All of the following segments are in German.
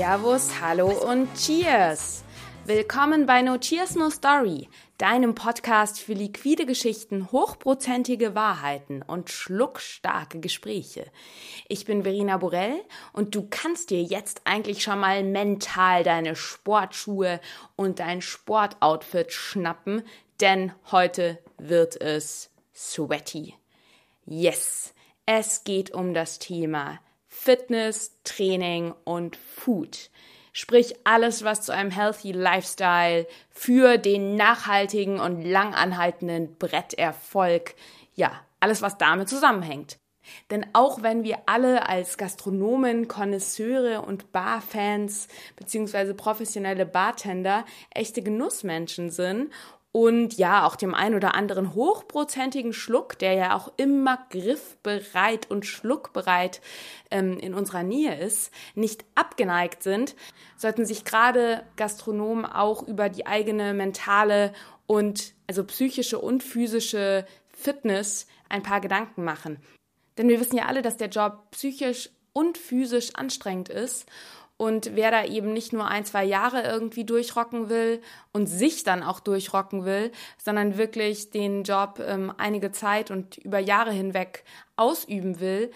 Servus, Hallo und Cheers! Willkommen bei No Cheers No Story, deinem Podcast für liquide Geschichten, hochprozentige Wahrheiten und schluckstarke Gespräche. Ich bin Verena Borell und du kannst dir jetzt eigentlich schon mal mental deine Sportschuhe und dein Sportoutfit schnappen, denn heute wird es sweaty. Yes, es geht um das Thema Fitness, Training und Food. Sprich alles, was zu einem healthy Lifestyle für den nachhaltigen und langanhaltenden Bretterfolg, ja, alles, was damit zusammenhängt. Denn auch wenn wir alle als Gastronomen, Konnoisseure und Barfans beziehungsweise professionelle Bartender echte Genussmenschen sind und ja, auch dem ein oder anderen hochprozentigen Schluck, der ja auch immer griffbereit und schluckbereit ähm, in unserer Nähe ist, nicht abgeneigt sind, sollten sich gerade Gastronomen auch über die eigene mentale und also psychische und physische Fitness ein paar Gedanken machen. Denn wir wissen ja alle, dass der Job psychisch und physisch anstrengend ist und wer da eben nicht nur ein, zwei Jahre irgendwie durchrocken will und sich dann auch durchrocken will, sondern wirklich den Job ähm, einige Zeit und über Jahre hinweg ausüben will,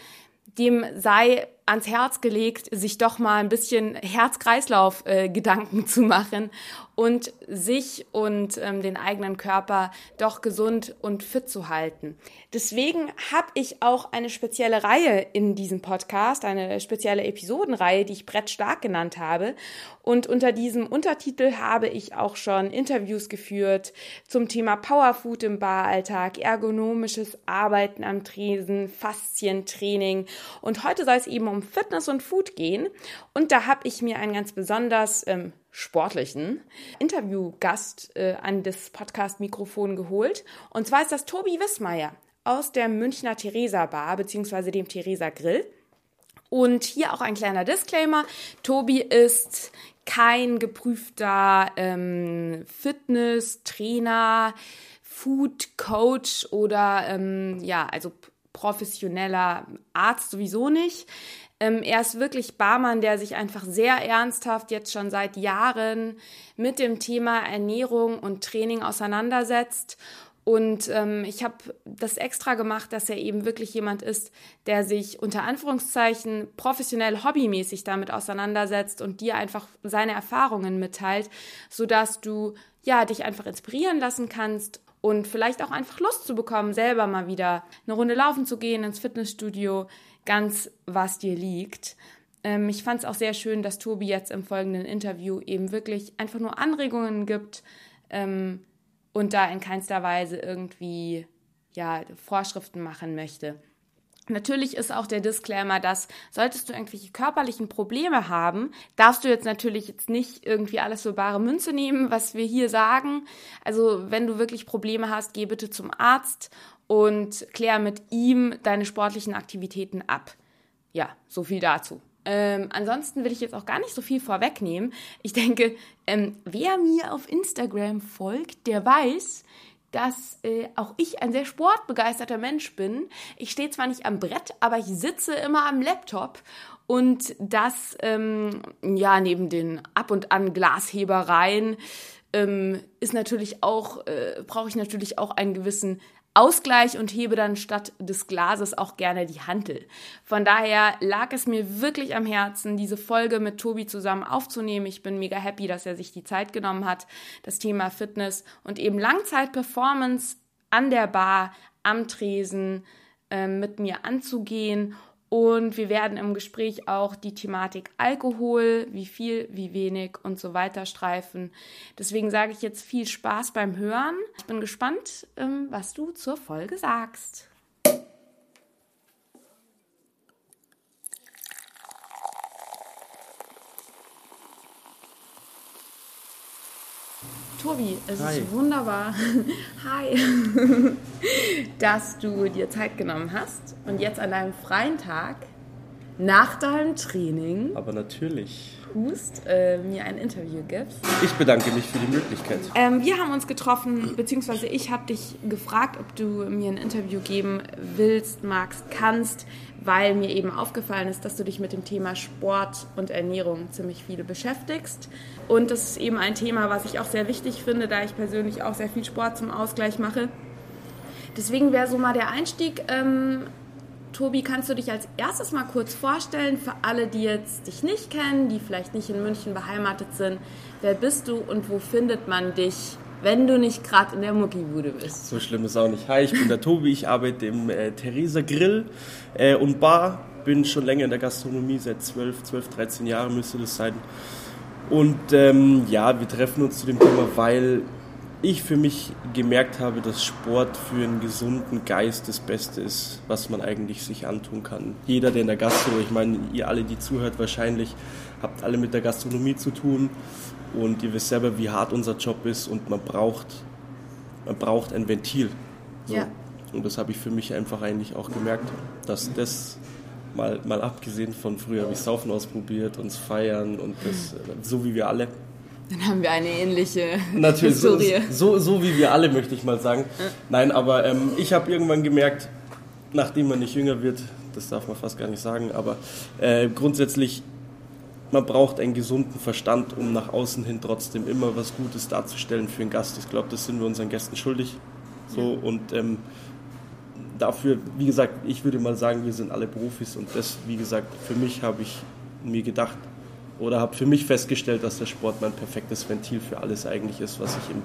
dem sei ans Herz gelegt, sich doch mal ein bisschen Herz-Kreislauf-Gedanken zu machen und sich und ähm, den eigenen Körper doch gesund und fit zu halten. Deswegen habe ich auch eine spezielle Reihe in diesem Podcast, eine spezielle Episodenreihe, die ich Brett stark genannt habe. Und unter diesem Untertitel habe ich auch schon Interviews geführt zum Thema Powerfood im Baralltag, ergonomisches Arbeiten am Tresen, Faszientraining. Und heute soll es eben um Fitness und Food gehen. Und da habe ich mir einen ganz besonders ähm, sportlichen Interviewgast äh, an das Podcast-Mikrofon geholt. Und zwar ist das Tobi Wissmeier aus der Münchner Theresa Bar bzw. dem Theresa Grill. Und hier auch ein kleiner Disclaimer. Tobi ist kein geprüfter ähm, Fitness-Trainer, Food-Coach oder ähm, ja, also professioneller Arzt sowieso nicht. Ähm, er ist wirklich Barmann, der sich einfach sehr ernsthaft jetzt schon seit Jahren mit dem Thema Ernährung und Training auseinandersetzt. Und ähm, ich habe das extra gemacht, dass er eben wirklich jemand ist, der sich unter Anführungszeichen professionell hobbymäßig damit auseinandersetzt und dir einfach seine Erfahrungen mitteilt, sodass du ja dich einfach inspirieren lassen kannst und vielleicht auch einfach Lust zu bekommen, selber mal wieder eine Runde laufen zu gehen ins Fitnessstudio, ganz was dir liegt. Ähm, ich fand es auch sehr schön, dass Tobi jetzt im folgenden Interview eben wirklich einfach nur Anregungen gibt ähm, und da in keinster Weise irgendwie ja, Vorschriften machen möchte. Natürlich ist auch der Disclaimer, dass solltest du irgendwelche körperlichen Probleme haben, darfst du jetzt natürlich jetzt nicht irgendwie alles für bare Münze nehmen, was wir hier sagen. Also wenn du wirklich Probleme hast, geh bitte zum Arzt und klär mit ihm deine sportlichen Aktivitäten ab. Ja, so viel dazu. Ähm, ansonsten will ich jetzt auch gar nicht so viel vorwegnehmen. Ich denke, ähm, wer mir auf Instagram folgt, der weiß, dass äh, auch ich ein sehr sportbegeisterter Mensch bin. Ich stehe zwar nicht am Brett, aber ich sitze immer am Laptop und das ähm, ja neben den ab und an Glashebereien ähm, ist natürlich auch äh, brauche ich natürlich auch einen gewissen Ausgleich und hebe dann statt des Glases auch gerne die Hantel. Von daher lag es mir wirklich am Herzen, diese Folge mit Tobi zusammen aufzunehmen. Ich bin mega happy, dass er sich die Zeit genommen hat, das Thema Fitness und eben Langzeit-Performance an der Bar, am Tresen äh, mit mir anzugehen und wir werden im Gespräch auch die Thematik Alkohol, wie viel, wie wenig und so weiter streifen. Deswegen sage ich jetzt viel Spaß beim Hören. Ich bin gespannt, ähm, was du zur Folge sagst. Tobi, es Hi. ist wunderbar. Hi. dass du dir Zeit genommen hast und jetzt an deinem freien Tag nach deinem Training. Aber natürlich. Hust, äh, mir ein Interview gibst. Ich bedanke mich für die Möglichkeit. Ähm, wir haben uns getroffen, beziehungsweise ich habe dich gefragt, ob du mir ein Interview geben willst, magst, kannst, weil mir eben aufgefallen ist, dass du dich mit dem Thema Sport und Ernährung ziemlich viel beschäftigst. Und das ist eben ein Thema, was ich auch sehr wichtig finde, da ich persönlich auch sehr viel Sport zum Ausgleich mache. Deswegen wäre so mal der Einstieg. Ähm, Tobi, kannst du dich als erstes mal kurz vorstellen für alle, die jetzt dich nicht kennen, die vielleicht nicht in München beheimatet sind? Wer bist du und wo findet man dich, wenn du nicht gerade in der Muckibude bist? So schlimm ist auch nicht. Hi, ich bin der Tobi, ich arbeite im äh, Theresa Grill äh, und Bar, bin schon länger in der Gastronomie, seit 12, 12, 13 Jahren müsste das sein. Und ähm, ja, wir treffen uns zu dem Thema, weil ich für mich gemerkt habe, dass Sport für einen gesunden Geist das Beste ist, was man eigentlich sich antun kann. Jeder, der in der Gastronomie, ich meine, ihr alle, die zuhört, wahrscheinlich habt alle mit der Gastronomie zu tun und ihr wisst selber, wie hart unser Job ist und man braucht, man braucht ein Ventil. So. Ja. Und das habe ich für mich einfach eigentlich auch gemerkt, dass das mal, mal abgesehen von früher ich Saufen ausprobiert, uns feiern und das, so wie wir alle, dann haben wir eine ähnliche Natürlich, Historie. So, so, so, wie wir alle, möchte ich mal sagen. Ja. Nein, aber ähm, ich habe irgendwann gemerkt, nachdem man nicht jünger wird, das darf man fast gar nicht sagen, aber äh, grundsätzlich, man braucht einen gesunden Verstand, um nach außen hin trotzdem immer was Gutes darzustellen für einen Gast. Ich glaube, das sind wir unseren Gästen schuldig. So ja. und ähm, dafür, wie gesagt, ich würde mal sagen, wir sind alle Profis und das, wie gesagt, für mich habe ich mir gedacht, oder habe für mich festgestellt, dass der Sport mein perfektes Ventil für alles eigentlich ist, was ich im,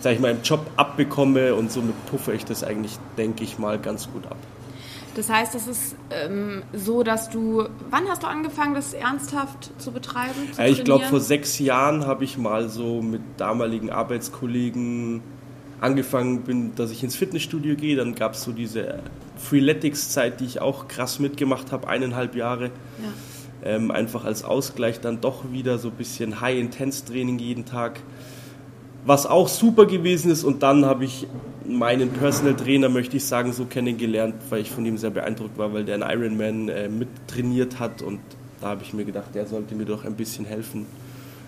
sag ich mal, im Job abbekomme und somit puffe ich das eigentlich, denke ich mal, ganz gut ab. Das heißt, es ist ähm, so, dass du, wann hast du angefangen, das ernsthaft zu betreiben? Zu ich glaube, vor sechs Jahren habe ich mal so mit damaligen Arbeitskollegen angefangen bin, dass ich ins Fitnessstudio gehe. Dann gab es so diese Freeletics-Zeit, die ich auch krass mitgemacht habe, eineinhalb Jahre. Ja ähm, einfach als Ausgleich dann doch wieder so ein bisschen High-Intense-Training jeden Tag, was auch super gewesen ist. Und dann habe ich meinen Personal Trainer, möchte ich sagen, so kennengelernt, weil ich von ihm sehr beeindruckt war, weil der einen Ironman äh, mit trainiert hat und da habe ich mir gedacht, der sollte mir doch ein bisschen helfen.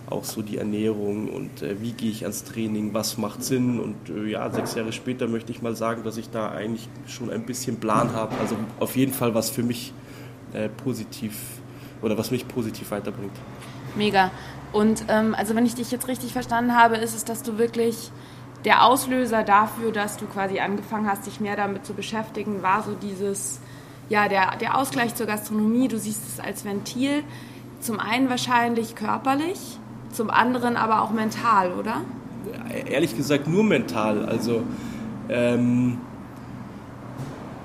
Auch so die Ernährung und äh, wie gehe ich ans Training, was macht Sinn. Und äh, ja, sechs Jahre später möchte ich mal sagen, dass ich da eigentlich schon ein bisschen Plan habe. Also auf jeden Fall was für mich äh, positiv oder was mich positiv weiterbringt. Mega. Und ähm, also wenn ich dich jetzt richtig verstanden habe, ist es, dass du wirklich der Auslöser dafür, dass du quasi angefangen hast, dich mehr damit zu beschäftigen, war so dieses, ja, der, der Ausgleich zur Gastronomie. Du siehst es als Ventil. Zum einen wahrscheinlich körperlich, zum anderen aber auch mental, oder? Ehrlich gesagt nur mental. Also ähm,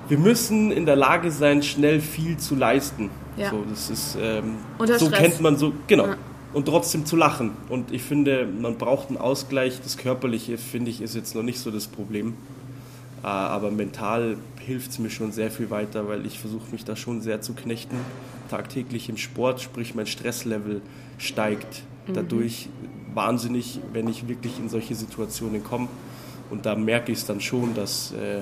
wir müssen in der Lage sein, schnell viel zu leisten. Ja. So, das ist, ähm, so kennt man so, genau. Ja. Und trotzdem zu lachen. Und ich finde, man braucht einen Ausgleich. Das Körperliche, finde ich, ist jetzt noch nicht so das Problem. Äh, aber mental hilft es mir schon sehr viel weiter, weil ich versuche mich da schon sehr zu knechten. Tagtäglich im Sport, sprich mein Stresslevel steigt mhm. dadurch wahnsinnig, wenn ich wirklich in solche Situationen komme. Und da merke ich es dann schon, dass äh,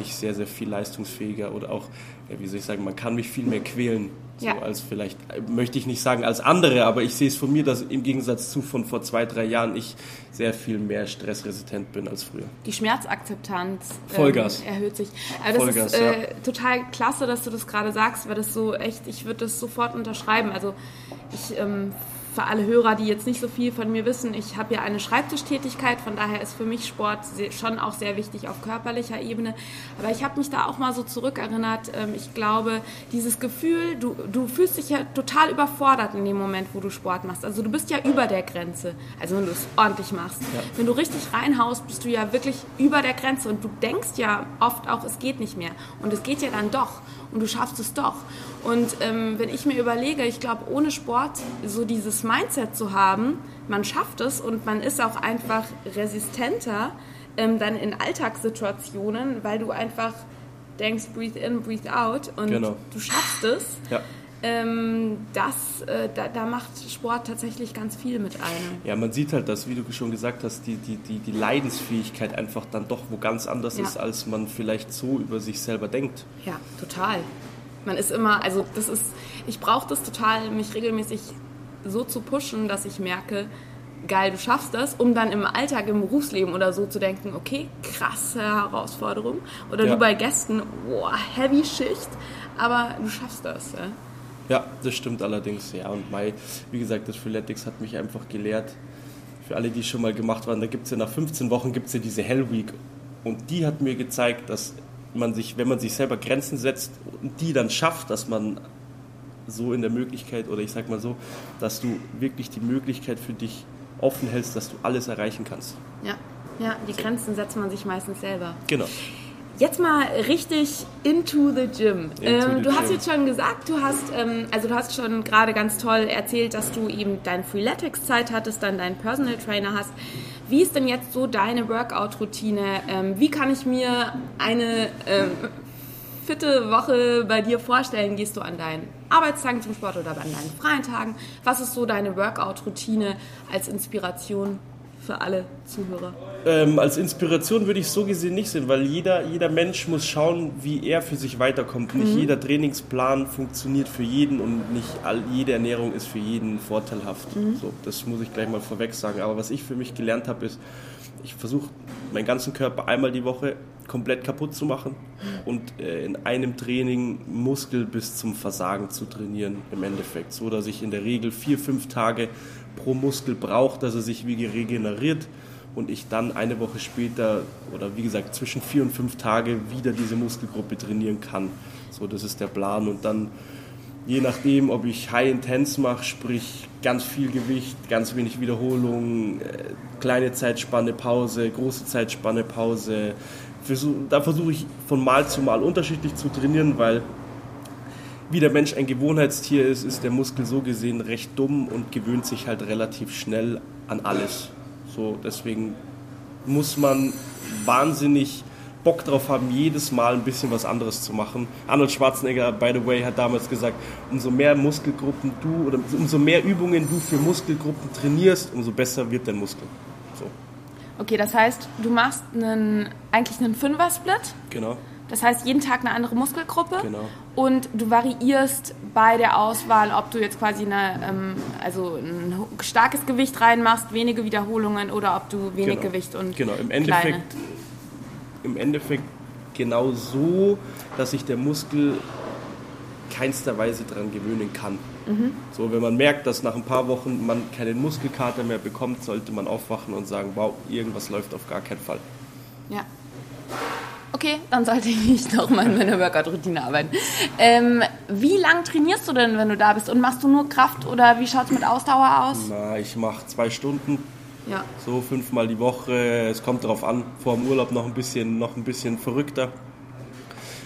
ich sehr, sehr viel leistungsfähiger oder auch, ja, wie soll ich sagen, man kann mich viel mehr quälen so ja. als vielleicht, möchte ich nicht sagen als andere, aber ich sehe es von mir, dass im Gegensatz zu von vor zwei, drei Jahren ich sehr viel mehr stressresistent bin als früher. Die Schmerzakzeptanz ähm, erhöht sich. Also das Vollgas, ist äh, ja. total klasse, dass du das gerade sagst, weil das so echt, ich würde das sofort unterschreiben. Also ich ähm, für alle Hörer, die jetzt nicht so viel von mir wissen, ich habe ja eine Schreibtischtätigkeit, von daher ist für mich Sport schon auch sehr wichtig auf körperlicher Ebene. Aber ich habe mich da auch mal so zurückerinnert. Ähm, ich glaube, dieses Gefühl, du, du fühlst dich ja total überfordert in dem Moment, wo du Sport machst. Also du bist ja über der Grenze, also wenn du es ordentlich machst. Ja. Wenn du richtig reinhaust, bist du ja wirklich über der Grenze und du denkst ja oft auch, es geht nicht mehr. Und es geht ja dann doch und du schaffst es doch. Und ähm, wenn ich mir überlege, ich glaube, ohne Sport so dieses Mindset zu haben, man schafft es und man ist auch einfach resistenter ähm, dann in Alltagssituationen, weil du einfach denkst, breathe in, breathe out und genau. du schaffst es. Ja. Ähm, das, äh, da, da, macht Sport tatsächlich ganz viel mit einem. Ja, man sieht halt, dass, wie du schon gesagt hast, die, die, die, die Leidensfähigkeit einfach dann doch wo ganz anders ja. ist, als man vielleicht so über sich selber denkt. Ja, total Man ist immer, also das ist, ich brauche das total, mich regelmäßig so zu pushen, dass ich merke, geil, du schaffst das, um dann im Alltag, im Berufsleben oder so zu denken, okay, krasse Herausforderung. Oder ja. du bei Gästen, boah, heavy Schicht, aber du schaffst das. Ja, ja das stimmt allerdings, ja. Und Mai, wie gesagt, das Freeletics hat mich einfach gelehrt. Für alle, die schon mal gemacht waren, da gibt es ja nach 15 Wochen gibt's ja diese Hell Week. Und die hat mir gezeigt, dass man sich, wenn man sich selber Grenzen setzt und die dann schafft, dass man so in der Möglichkeit, oder ich sag mal so, dass du wirklich die Möglichkeit für dich offen hältst, dass du alles erreichen kannst. Ja, ja die. Grenzen setzt man sich meistens selber. Genau. Jetzt mal richtig into the gym. Into ähm, du hast jetzt schon gesagt, du hast, ähm, also du hast schon gerade ganz toll erzählt, dass du eben dein Freeletics-Zeit hattest, dann deinen Personal Trainer hast. Wie ist denn jetzt so deine Workout-Routine? Ähm, wie kann ich mir eine ähm, fitte Woche bei dir vorstellen? Gehst du an deinen Arbeitstagen zum Sport oder an deinen freien Tagen? Was ist so deine Workout-Routine als Inspiration für alle Zuhörer? Ähm, als Inspiration würde ich so gesehen nicht sehen, weil jeder, jeder Mensch muss schauen, wie er für sich weiterkommt. Nicht mhm. jeder Trainingsplan funktioniert für jeden und nicht all, jede Ernährung ist für jeden vorteilhaft. Mhm. So, das muss ich gleich mal vorweg sagen. Aber was ich für mich gelernt habe, ist, ich versuche meinen ganzen Körper einmal die Woche komplett kaputt zu machen und äh, in einem Training Muskel bis zum Versagen zu trainieren im Endeffekt. So dass ich in der Regel vier, fünf Tage pro Muskel brauche, dass er sich wie regeneriert und ich dann eine Woche später oder wie gesagt zwischen vier und fünf Tage wieder diese Muskelgruppe trainieren kann. So, das ist der Plan und dann je nachdem, ob ich High Intense mache, sprich ganz viel Gewicht, ganz wenig Wiederholung, äh, kleine Zeitspanne Pause, große Zeitspanne Pause, da versuche ich von Mal zu Mal unterschiedlich zu trainieren, weil wie der Mensch ein Gewohnheitstier ist, ist der Muskel so gesehen recht dumm und gewöhnt sich halt relativ schnell an alles. So, deswegen muss man wahnsinnig Bock drauf haben, jedes Mal ein bisschen was anderes zu machen. Arnold Schwarzenegger, by the way, hat damals gesagt, umso mehr Muskelgruppen du oder umso mehr Übungen du für Muskelgruppen trainierst, umso besser wird dein Muskel. So. Okay, das heißt, du machst einen, eigentlich einen Fünfer-Split. Genau. Das heißt, jeden Tag eine andere Muskelgruppe. Genau. Und du variierst bei der Auswahl, ob du jetzt quasi eine, ähm, also ein starkes Gewicht reinmachst, wenige Wiederholungen oder ob du wenig genau. Gewicht und Genau, im Endeffekt, kleine. im Endeffekt genau so, dass sich der Muskel keinster Weise daran gewöhnen kann. Mhm. So, wenn man merkt, dass nach ein paar Wochen man keinen Muskelkater mehr bekommt, sollte man aufwachen und sagen, wow, irgendwas läuft auf gar keinen Fall. Ja. Okay, dann sollte ich noch mal in meiner Workout-Routine arbeiten. Ähm, wie lang trainierst du denn, wenn du da bist? Und machst du nur Kraft oder wie schaut es mit Ausdauer aus? Na, ich mache zwei Stunden. Ja. So fünfmal die Woche. Es kommt darauf an. Vor dem Urlaub noch ein bisschen, noch ein bisschen verrückter.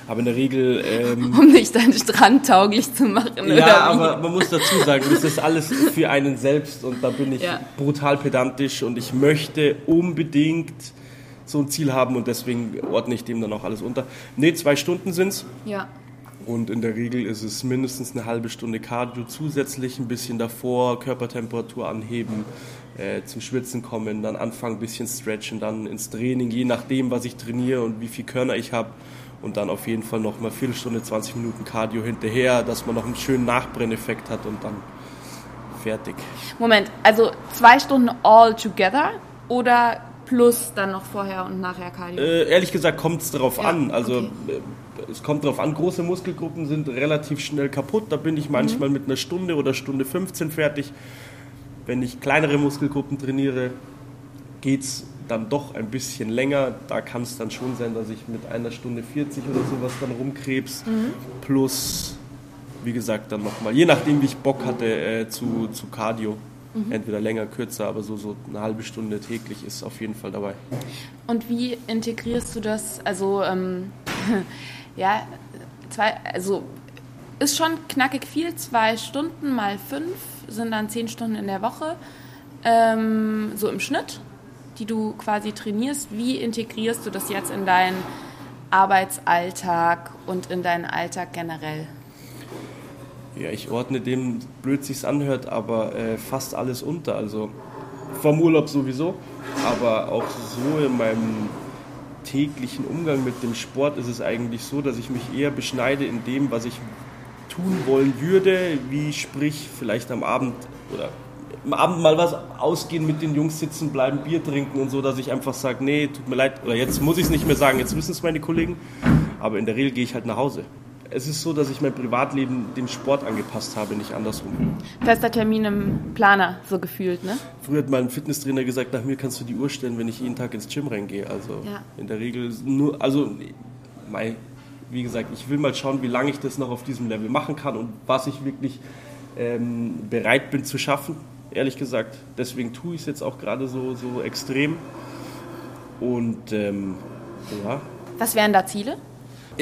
Aber in der Regel. Ähm, um nicht deinen Strand tauglich zu machen. Ja, aber man muss dazu sagen, das ist alles für einen selbst und da bin ich ja. brutal pedantisch und ich möchte unbedingt so ein Ziel haben und deswegen ordne ich dem dann auch alles unter. Ne, zwei Stunden sind es. Ja. Und in der Regel ist es mindestens eine halbe Stunde Cardio zusätzlich, ein bisschen davor, Körpertemperatur anheben, äh, zum Schwitzen kommen, dann anfangen, ein bisschen stretchen, dann ins Training, je nachdem, was ich trainiere und wie viel Körner ich habe und dann auf jeden Fall noch mal Viertelstunde, 20 Minuten Cardio hinterher, dass man noch einen schönen Nachbrenneffekt hat und dann fertig. Moment, also zwei Stunden all together oder plus dann noch vorher und nachher Cardio? Äh, ehrlich gesagt kommt es darauf ja, an. Also okay. Äh, es kommt darauf an, große Muskelgruppen sind relativ schnell kaputt. Da bin ich manchmal mhm. mit einer Stunde oder Stunde 15 fertig. Wenn ich kleinere Muskelgruppen trainiere, geht es dann doch ein bisschen länger. Da kann es dann schon sein, dass ich mit einer Stunde 40 oder sowas dann rumkrebs. Mhm. Plus, wie gesagt, dann nochmal, je nachdem, wie ich Bock hatte, äh, zu, zu Cardio. Mhm. Entweder länger, kürzer, aber so, so eine halbe Stunde täglich ist auf jeden Fall dabei. Und wie integrierst du das? Also, ähm, ja, zwei, also ist schon knackig viel, zwei Stunden mal fünf sind dann zehn Stunden in der Woche, ähm, so im Schnitt die du quasi trainierst, wie integrierst du das jetzt in deinen Arbeitsalltag und in deinen Alltag generell? Ja, ich ordne dem, blöd sich's anhört, aber äh, fast alles unter. Also vom Urlaub sowieso, aber auch so in meinem täglichen Umgang mit dem Sport ist es eigentlich so, dass ich mich eher beschneide in dem, was ich tun wollen würde, wie sprich vielleicht am Abend oder am Abend mal was ausgehen, mit den Jungs sitzen bleiben, Bier trinken und so, dass ich einfach sage, nee, tut mir leid, oder jetzt muss ich es nicht mehr sagen, jetzt wissen es meine Kollegen, aber in der Regel gehe ich halt nach Hause. Es ist so, dass ich mein Privatleben dem Sport angepasst habe, nicht andersrum. Fester Termin im Planer, so gefühlt, ne? Früher hat mein Fitnesstrainer gesagt, nach mir kannst du die Uhr stellen, wenn ich jeden Tag ins Gym reingehe. Also ja. in der Regel nur, also mein, wie gesagt, ich will mal schauen, wie lange ich das noch auf diesem Level machen kann und was ich wirklich ähm, bereit bin zu schaffen ehrlich gesagt. Deswegen tue ich es jetzt auch gerade so, so extrem. Und ähm, ja. Was wären da Ziele?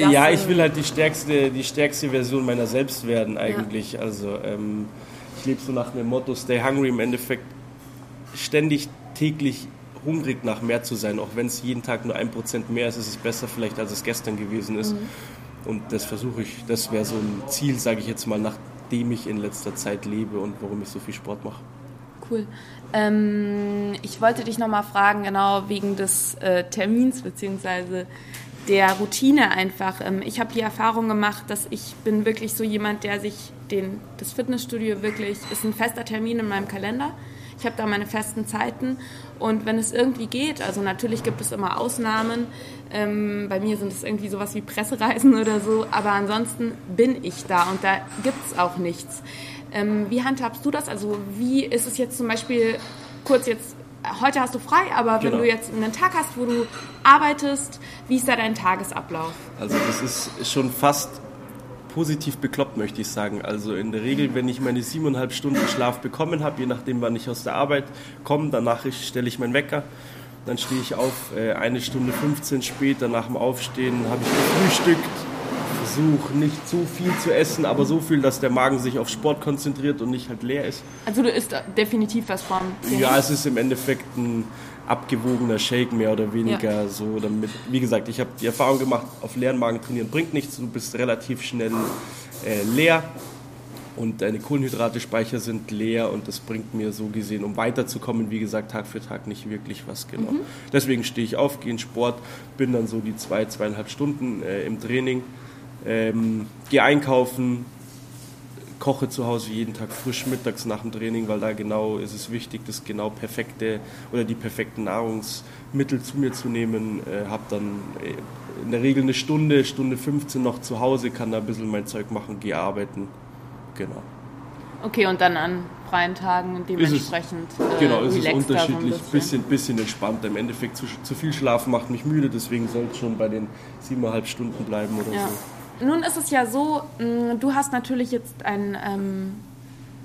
Ja, ich will halt die stärkste, die stärkste Version meiner selbst werden eigentlich. Ja. Also ähm, ich lebe so nach dem Motto Stay Hungry im Endeffekt ständig täglich hungrig nach mehr zu sein, auch wenn es jeden Tag nur ein Prozent mehr ist, ist es besser vielleicht, als es gestern gewesen ist. Mhm. Und das versuche ich, das wäre so ein Ziel, sage ich jetzt mal, nachdem ich in letzter Zeit lebe und warum ich so viel Sport mache cool. Ähm, ich wollte dich nochmal fragen, genau wegen des äh, Termins beziehungsweise der Routine einfach. Ähm, ich habe die Erfahrung gemacht, dass ich bin wirklich so jemand, der sich den, das Fitnessstudio wirklich, ist ein fester Termin in meinem Kalender. Ich habe da meine festen Zeiten und wenn es irgendwie geht, also natürlich gibt es immer Ausnahmen, ähm, bei mir sind es irgendwie sowas wie Pressereisen oder so, aber ansonsten bin ich da und da gibt es auch nichts. Ähm, wie handhabst du das? Also wie ist es jetzt zum Beispiel, kurz jetzt, heute hast du frei, aber genau. wenn du jetzt einen Tag hast, wo du arbeitest, wie ist da dein Tagesablauf? Also das ist schon fast positiv bekloppt, möchte ich sagen. Also in der Regel, wenn ich meine siebeneinhalb Stunden Schlaf bekommen habe, je nachdem, wann ich aus der Arbeit komme, danach stelle ich meinen Wecker. Dann stehe ich auf, äh, eine Stunde 15 später nach dem Aufstehen habe ich gefrühstückt, versuche nicht zu viel zu essen, aber so viel, dass der Magen sich auf Sport konzentriert und nicht halt leer ist. Also du isst definitiv was vom Ja, es ist im Endeffekt ein abgewogener Shake mehr oder weniger ja. so damit. Wie gesagt, ich habe die Erfahrung gemacht, auf leeren Magen trainieren bringt nichts. Du bist relativ schnell äh, leer und deine Kohlenhydrate-Speicher sind leer und das bringt mir so gesehen, um weiterzukommen, wie gesagt, Tag für Tag nicht wirklich was genau. Mhm. Deswegen stehe ich auf, gehe in Sport, bin dann so die zwei, zweieinhalb Stunden äh, im Training ähm, gehe einkaufen, koche zu Hause jeden Tag frisch mittags nach dem Training, weil da genau ist es wichtig, das genau perfekte oder die perfekten Nahrungsmittel zu mir zu nehmen. Äh, habe dann äh, in der Regel eine Stunde, Stunde 15 noch zu Hause, kann da ein bisschen mein Zeug machen, gehe arbeiten. Genau. Okay, und dann an freien Tagen dementsprechend. Ist es, äh, genau, es ist unterschiedlich, ein bisschen. bisschen, entspannter. Im Endeffekt zu, zu viel Schlafen macht mich müde, deswegen soll es schon bei den siebeneinhalb Stunden bleiben oder ja. so. Nun ist es ja so, mm, du hast natürlich jetzt ein ähm,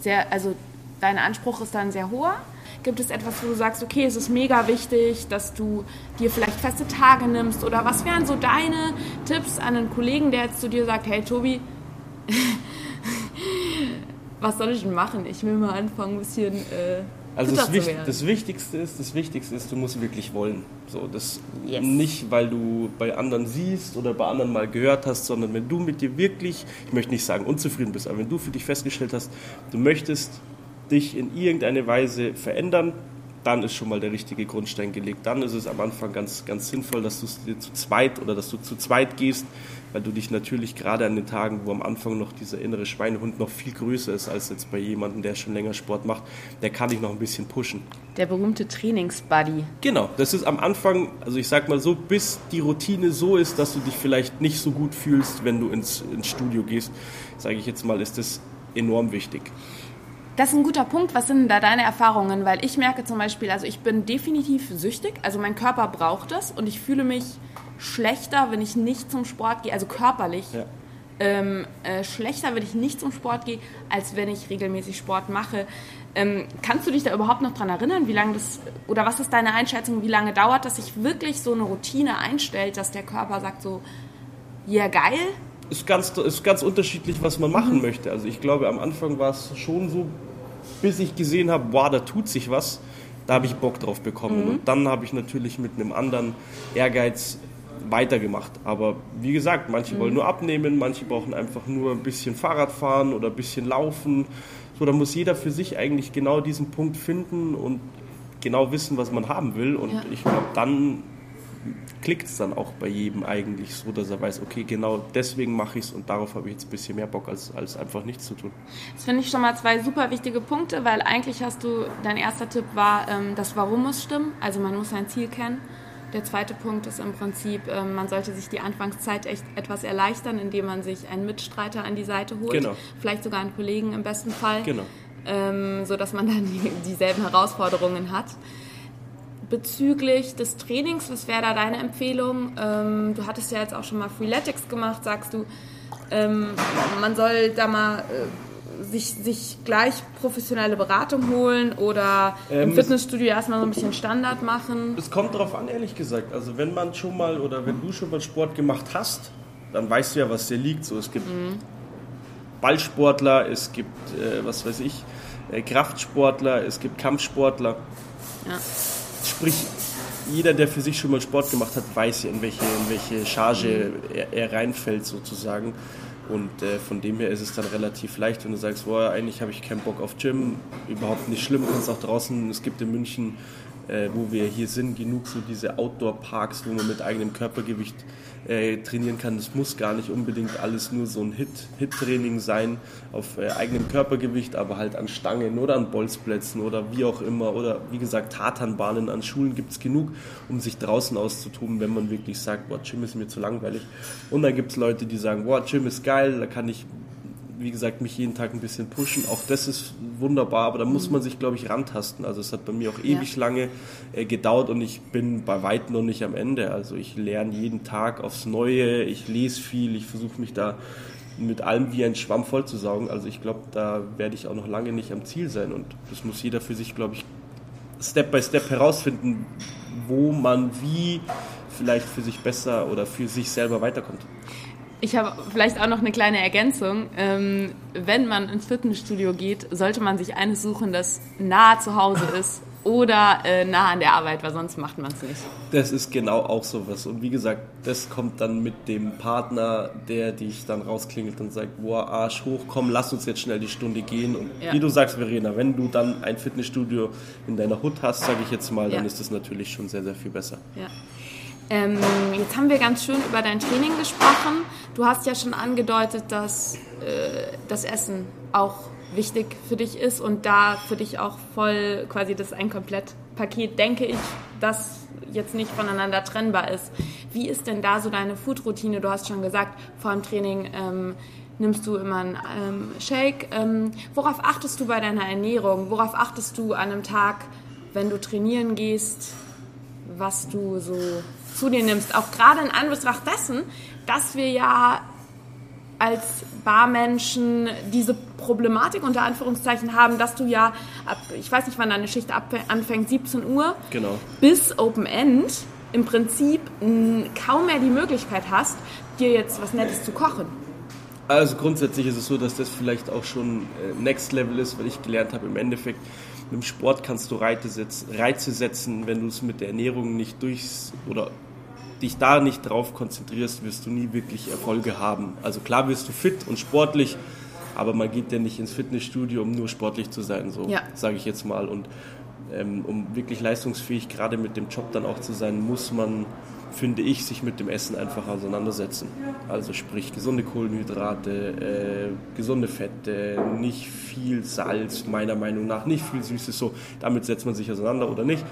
sehr, also dein Anspruch ist dann sehr hoher. Gibt es etwas, wo du sagst, okay, es ist mega wichtig, dass du dir vielleicht feste Tage nimmst? Oder was wären so deine Tipps an einen Kollegen, der jetzt zu dir sagt, hey Tobi, was soll ich denn machen? Ich will mal anfangen, ein bisschen äh, also das, Wicht, das, Wichtigste ist, das Wichtigste ist, du musst wirklich wollen. So, das yes. nicht, weil du bei anderen siehst oder bei anderen mal gehört hast, sondern wenn du mit dir wirklich, ich möchte nicht sagen unzufrieden bist, aber wenn du für dich festgestellt hast, du möchtest dich in irgendeine Weise verändern, dann ist schon mal der richtige Grundstein gelegt. Dann ist es am Anfang ganz, ganz sinnvoll, dass du dir zu zweit oder dass du zu zweit gehst, weil du dich natürlich gerade an den Tagen, wo am Anfang noch dieser innere Schweinehund noch viel größer ist als jetzt bei jemandem, der schon länger Sport macht, der kann dich noch ein bisschen pushen. Der berühmte Trainingsbuddy. Genau, das ist am Anfang, also ich sag mal so, bis die Routine so ist, dass du dich vielleicht nicht so gut fühlst, wenn du ins, ins Studio gehst, sage ich jetzt mal, ist das enorm wichtig. Das ist ein guter Punkt. Was sind da deine Erfahrungen? Weil ich merke zum Beispiel, also ich bin definitiv süchtig. Also mein Körper braucht das und ich fühle mich schlechter, wenn ich nicht zum Sport gehe, also körperlich. Ja. Ähm, äh, schlechter, wenn ich nicht zum Sport gehe, als wenn ich regelmäßig Sport mache. Ähm, kannst du dich da überhaupt noch dran erinnern, wie lange das, oder was ist deine Einschätzung, wie lange dauert, dass sich wirklich so eine Routine einstellt, dass der Körper sagt so, ja yeah, geil, ist ganz, ist ganz unterschiedlich, was man machen mhm. möchte. Also ich glaube, am Anfang war es schon so, bis ich gesehen habe, wow, da tut sich was, da habe ich Bock drauf bekommen. Mhm. Und dann habe ich natürlich mit einem anderen Ehrgeiz weitergemacht. Aber wie gesagt, manche mhm. wollen nur abnehmen, manche brauchen einfach nur ein bisschen Fahrrad fahren oder ein bisschen laufen. So, da muss jeder für sich eigentlich genau diesen Punkt finden und genau wissen, was man haben will. Und ja. ich glaube, dann klickt es dann auch bei jedem eigentlich so, dass er weiß, okay, genau deswegen mache ich es und darauf habe ich jetzt ein bisschen mehr Bock, als, als einfach nichts zu tun. Das finde ich schon mal zwei super wichtige Punkte, weil eigentlich hast du, dein erster Tipp war, ähm, das Warum muss stimmen, also man muss sein Ziel kennen. Der zweite Punkt ist im Prinzip, ähm, man sollte sich die Anfangszeit echt etwas erleichtern, indem man sich einen Mitstreiter an die Seite holt, genau. vielleicht sogar einen Kollegen im besten Fall, genau. ähm, sodass man dann die, dieselben Herausforderungen hat. Bezüglich des Trainings, was wäre da deine Empfehlung? Ähm, du hattest ja jetzt auch schon mal Freeletics gemacht, sagst du, man soll da mal äh, sich, sich gleich professionelle Beratung holen oder ähm, im Fitnessstudio erstmal so ein bisschen Standard machen? Es kommt darauf an, ehrlich gesagt. Also wenn man schon mal oder wenn du schon mal Sport gemacht hast, dann weißt du ja, was dir liegt. So, es gibt mhm. Ballsportler, es gibt, äh, was weiß ich, äh, Kraftsportler, es gibt Kampfsportler. Ja sprich, jeder, der für sich schon mal Sport gemacht hat, weiß ja, in welche, in welche Charge er, er reinfällt sozusagen. Und äh, von dem her ist es dann relativ leicht, wenn du sagst, boah, eigentlich habe ich keinen Bock auf Gym, überhaupt nicht schlimm, kannst auch draußen, es gibt in München, äh, wo wir hier sind, genug so diese Outdoor-Parks, wo man mit eigenem Körpergewicht äh, trainieren kann. Das muss gar nicht unbedingt alles nur so ein Hit-Training Hit sein auf äh, eigenem Körpergewicht, aber halt an Stangen oder an Bolzplätzen oder wie auch immer. Oder wie gesagt, Tatanbahnen an Schulen gibt es genug, um sich draußen auszutoben, wenn man wirklich sagt, boah, Gym ist mir zu langweilig. Und dann gibt es Leute, die sagen, boah, Gym ist geil, da kann ich wie gesagt, mich jeden Tag ein bisschen pushen. Auch das ist wunderbar, aber da muss man sich, glaube ich, rantasten. Also es hat bei mir auch ewig ja. lange äh, gedauert und ich bin bei weitem noch nicht am Ende. Also ich lerne jeden Tag aufs Neue, ich lese viel, ich versuche mich da mit allem wie ein Schwamm vollzusaugen. Also ich glaube, da werde ich auch noch lange nicht am Ziel sein und das muss jeder für sich, glaube ich, Step by Step herausfinden, wo man wie vielleicht für sich besser oder für sich selber weiterkommt. Ich habe vielleicht auch noch eine kleine Ergänzung. Ähm, wenn man ins Fitnessstudio geht, sollte man sich eines suchen, das nah zu Hause ist oder äh, nah an der Arbeit, weil sonst macht man es nicht. Das ist genau auch sowas. Und wie gesagt, das kommt dann mit dem Partner, der dich dann rausklingelt und sagt, boah, Arsch hoch, komm, lass uns jetzt schnell die Stunde gehen. Und ja. wie du sagst, Verena, wenn du dann ein Fitnessstudio in deiner Hut hast, sage ich jetzt mal, dann ja. ist das natürlich schon sehr, sehr viel besser. Ja. Ähm, jetzt haben wir ganz schön über dein Training gesprochen. Du hast ja schon angedeutet, dass äh, das Essen auch wichtig für dich ist und da für dich auch voll quasi das ein Komplettpaket, denke ich, das jetzt nicht voneinander trennbar ist. Wie ist denn da so deine Food-Routine? Du hast schon gesagt, vor dem Training ähm, nimmst du immer einen ähm, Shake. Ähm, worauf achtest du bei deiner Ernährung? Worauf achtest du an einem Tag, wenn du trainieren gehst, was du so zu dir nimmst. Auch gerade in Anbetracht dessen, dass wir ja als Barmenschen diese Problematik unter Anführungszeichen haben, dass du ja ab, ich weiß nicht, wann deine Schicht anfängt, 17 Uhr genau. bis Open End im Prinzip kaum mehr die Möglichkeit hast, dir jetzt was Nettes zu kochen. Also grundsätzlich ist es so, dass das vielleicht auch schon äh, Next Level ist, weil ich gelernt habe, im Endeffekt mit dem Sport kannst du Reize setzen, Reize setzen wenn du es mit der Ernährung nicht durchs oder dich da nicht drauf konzentrierst, wirst du nie wirklich Erfolge haben. Also klar wirst du fit und sportlich, aber man geht ja nicht ins Fitnessstudio, um nur sportlich zu sein, so ja. sage ich jetzt mal. Und ähm, um wirklich leistungsfähig gerade mit dem Job dann auch zu sein, muss man, finde ich, sich mit dem Essen einfach auseinandersetzen. Also sprich gesunde Kohlenhydrate, äh, gesunde Fette, nicht viel Salz, meiner Meinung nach, nicht viel Süßes, so damit setzt man sich auseinander oder nicht.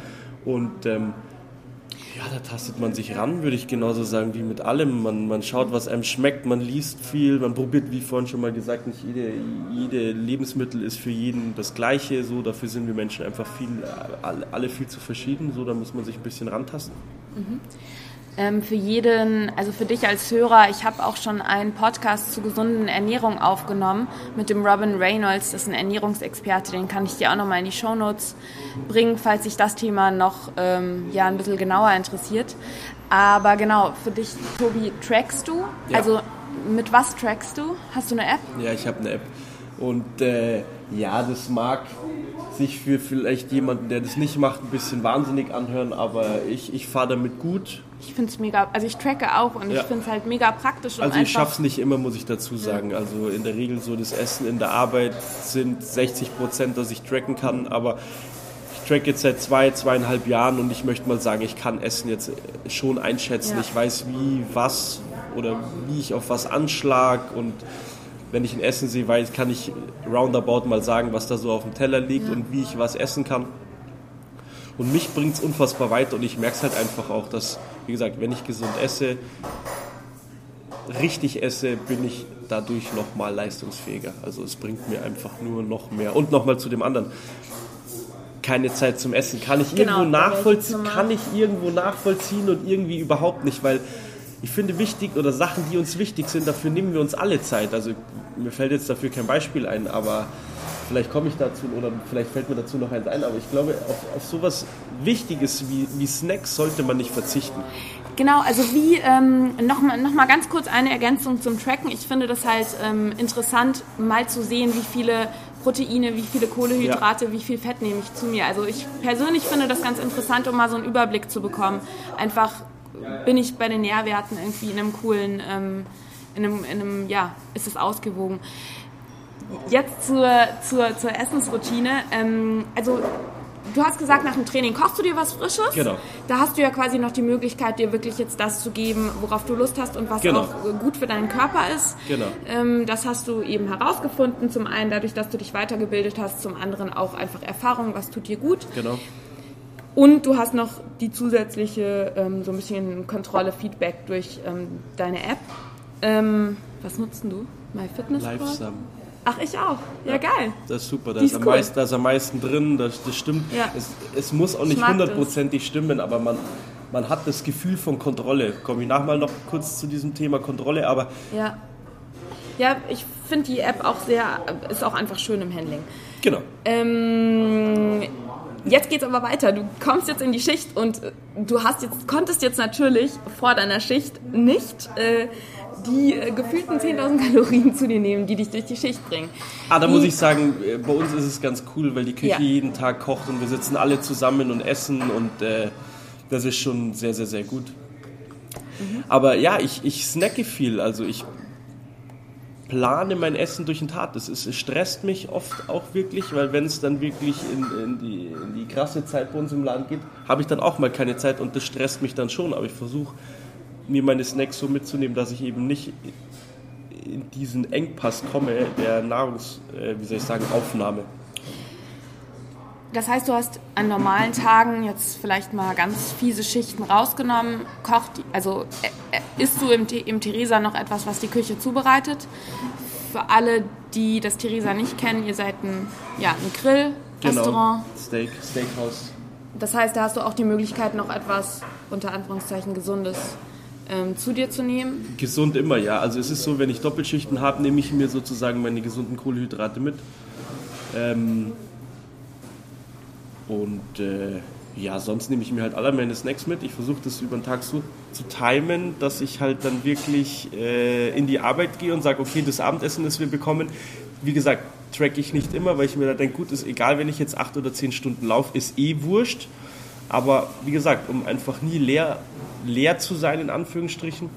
Und ähm, ja, da tastet man sich ran, würde ich genauso sagen, wie mit allem. Man, man schaut, was einem schmeckt, man liest viel, man probiert, wie vorhin schon mal gesagt, nicht jede, jede Lebensmittel ist für jeden das Gleiche. So, dafür sind wir Menschen einfach viel, alle, viel zu verschieden. So, da muss man sich ein bisschen rantasten. Mhm ähm, für jeden, also für dich als Hörer, ich habe auch schon einen Podcast zu gesunden Ernährung aufgenommen mit dem Robin Reynolds, das ist ein Ernährungsexperte, den kann ich dir auch nochmal in die Shownotes bringen, falls sich das Thema noch ähm, ja, ein bisschen genauer interessiert. Aber genau, für dich, Tobi, trackst du? Ja. Also mit was trackst du? Hast du eine App? Ja, ich habe eine App. Und äh, ja, das mag sich für vielleicht jemanden, der das nicht macht, ein bisschen wahnsinnig anhören, aber ich, ich fahre damit gut. Ich finde es mega, also ich tracke auch und ja. ich finde es halt mega praktisch. also ich schaffe es nicht immer, muss ich dazu sagen. Ja. Also in der Regel so das Essen in der Arbeit sind 60 Prozent, dass ich tracken kann, aber track jetzt seit zwei, zweieinhalb Jahren und ich möchte mal sagen, ich kann Essen jetzt schon einschätzen. Ja. Ich weiß, wie, was oder wie ich auf was anschlag und wenn ich ein Essen sehe, weiß, kann ich roundabout mal sagen, was da so auf dem Teller liegt ja. und wie ich was essen kann. Und mich bringt es unfassbar weit und ich merke es halt einfach auch, dass, wie gesagt, wenn ich gesund esse, richtig esse, bin ich dadurch noch mal leistungsfähiger. Also es bringt mir einfach nur noch mehr. Und nochmal zu dem anderen. Keine Zeit zum Essen. Kann ich, genau, irgendwo nachvollziehen, kann ich irgendwo nachvollziehen und irgendwie überhaupt nicht, weil ich finde wichtig oder Sachen, die uns wichtig sind, dafür nehmen wir uns alle Zeit. Also mir fällt jetzt dafür kein Beispiel ein, aber vielleicht komme ich dazu oder vielleicht fällt mir dazu noch eins ein, aber ich glaube, auf, auf sowas Wichtiges wie, wie Snacks sollte man nicht verzichten. Genau, also wie, ähm, nochmal noch mal ganz kurz eine Ergänzung zum Tracken. Ich finde das halt ähm, interessant, mal zu sehen, wie viele Proteine, wie viele Kohlehydrate, ja. wie viel Fett nehme ich zu mir. Also ich persönlich finde das ganz interessant, um mal so einen Überblick zu bekommen. Einfach bin ich bei den Nährwerten irgendwie in einem coolen, ähm, in, einem, in einem, ja, ist es ausgewogen. Jetzt zur, zur, zur Essensroutine. Ähm, also du hast gesagt, nach dem Training kochst du dir was Frisches. Genau. Da hast du ja quasi noch die Möglichkeit, dir wirklich jetzt das zu geben, worauf du Lust hast und was genau. auch gut für deinen Körper ist. Genau. Ähm, das hast du eben herausgefunden. Zum einen dadurch, dass du dich weitergebildet hast, zum anderen auch einfach Erfahrung, was tut dir gut. Genau. Und du hast noch die zusätzliche, ähm, so ein bisschen Kontrolle, Feedback durch ähm, deine App. Ähm, was nutzt du? MyFitnessPal? Ach, ich auch. Ja, ja, geil. Das ist super. Da ist, ist, am cool. meisten, da ist am meisten drin. Das, das stimmt. Ja. Es, es, muss auch nicht hundertprozentig stimmen, aber man, man hat das Gefühl von Kontrolle. Komme ich nachher mal noch kurz zu diesem Thema Kontrolle, aber. Ja. Ja, ich finde die App auch sehr, ist auch einfach schön im Handling. Genau. Ähm, jetzt es aber weiter. Du kommst jetzt in die Schicht und du hast jetzt, konntest jetzt natürlich vor deiner Schicht nicht äh, die äh, gefühlten 10.000 Kalorien zu dir nehmen, die dich durch die Schicht bringen. Ah, da muss ich sagen, äh, bei uns ist es ganz cool, weil die Küche ja. jeden Tag kocht und wir sitzen alle zusammen und essen und äh, das ist schon sehr, sehr, sehr gut. Mhm. Aber ja, ich, ich snacke viel, also ich plane mein Essen durch den Tag. Das ist, es stresst mich oft auch wirklich, weil wenn es dann wirklich in, in, die, in die krasse Zeit bei uns im Laden geht, habe ich dann auch mal keine Zeit und das stresst mich dann schon. Aber ich versuche mir meine Snacks so mitzunehmen, dass ich eben nicht in diesen Engpass komme der Nahrungs, äh, wie soll ich sagen, Aufnahme. Das heißt, du hast an normalen Tagen jetzt vielleicht mal ganz fiese Schichten rausgenommen, kocht, also äh, äh, isst du im, im Theresa noch etwas, was die Küche zubereitet? Für alle, die das Theresa nicht kennen, ihr seid ein, ja, ein Grill-Restaurant. Genau, Steak, Steakhouse. Das heißt, da hast du auch die Möglichkeit, noch etwas unter Anführungszeichen Gesundes ähm, zu dir zu nehmen? Gesund immer, ja. Also es ist so, wenn ich Doppelschichten habe, nehme ich mir sozusagen meine gesunden Kohlenhydrate mit. Ähm, und äh, ja, sonst nehme ich mir halt alle meine Snacks mit. Ich versuche das über den Tag so zu timen, dass ich halt dann wirklich äh, in die Arbeit gehe und sage, okay, das Abendessen, das wir bekommen, wie gesagt, track ich nicht immer, weil ich mir da denke, gut, ist egal, wenn ich jetzt acht oder zehn Stunden laufe, ist eh wurscht. Aber wie gesagt, um einfach nie leer, leer zu sein, in Anführungsstrichen,